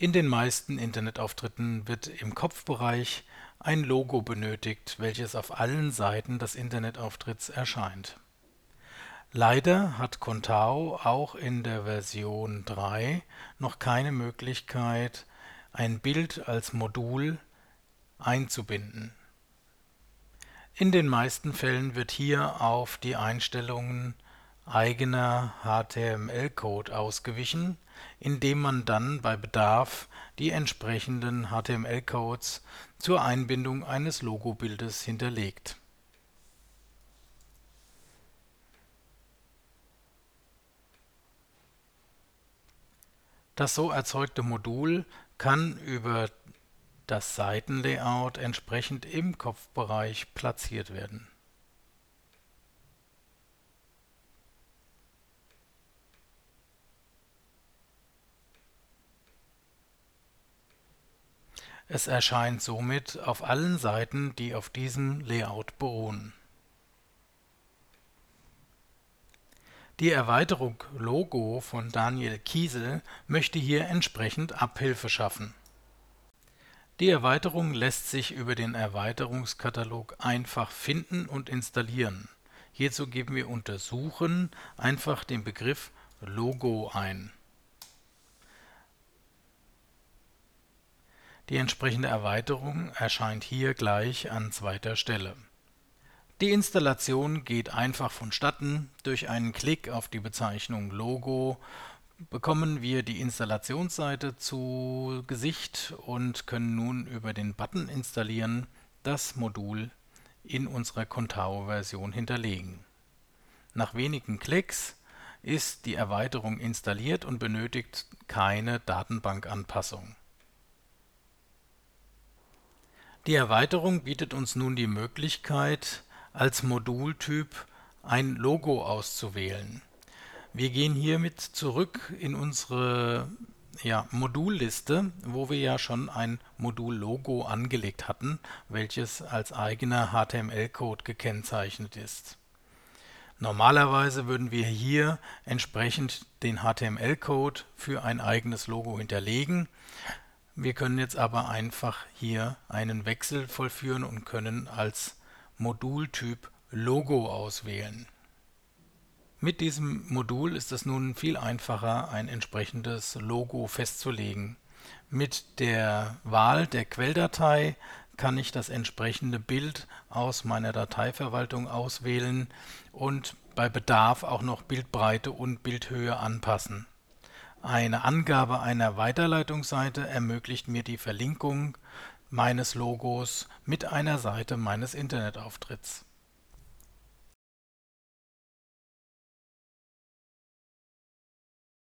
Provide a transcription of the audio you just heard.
In den meisten Internetauftritten wird im Kopfbereich ein Logo benötigt, welches auf allen Seiten des Internetauftritts erscheint. Leider hat Contao auch in der Version 3 noch keine Möglichkeit, ein Bild als Modul einzubinden. In den meisten Fällen wird hier auf die Einstellungen eigener HTML-Code ausgewichen, indem man dann bei Bedarf die entsprechenden HTML-Codes zur Einbindung eines Logobildes hinterlegt. Das so erzeugte Modul kann über das Seitenlayout entsprechend im Kopfbereich platziert werden Es erscheint somit auf allen Seiten, die auf diesem Layout beruhen. Die Erweiterung Logo von Daniel Kiesel möchte hier entsprechend Abhilfe schaffen. Die Erweiterung lässt sich über den Erweiterungskatalog einfach finden und installieren. Hierzu geben wir unter Suchen einfach den Begriff Logo ein Die entsprechende Erweiterung erscheint hier gleich an zweiter Stelle. Die Installation geht einfach vonstatten. Durch einen Klick auf die Bezeichnung Logo bekommen wir die Installationsseite zu Gesicht und können nun über den Button Installieren das Modul in unserer Contao-Version hinterlegen. Nach wenigen Klicks ist die Erweiterung installiert und benötigt keine Datenbankanpassung die Erweiterung bietet uns nun die Möglichkeit, als Modultyp ein Logo auszuwählen. Wir gehen hiermit zurück in unsere ja, Modulliste, wo wir ja schon ein Modullogo angelegt hatten, welches als eigener HTML-Code gekennzeichnet ist. Normalerweise würden wir hier entsprechend den HTML-Code für ein eigenes Logo hinterlegen. Wir können jetzt aber einfach hier einen Wechsel vollführen und können als Modultyp Logo auswählen. Mit diesem Modul ist es nun viel einfacher, ein entsprechendes Logo festzulegen. Mit der Wahl der Quelldatei kann ich das entsprechende Bild aus meiner Dateiverwaltung auswählen und bei Bedarf auch noch Bildbreite und Bildhöhe anpassen eine Angabe einer Weiterleitungsseite ermöglicht mir die Verlinkung meines Logos mit einer Seite meines Internetauftritts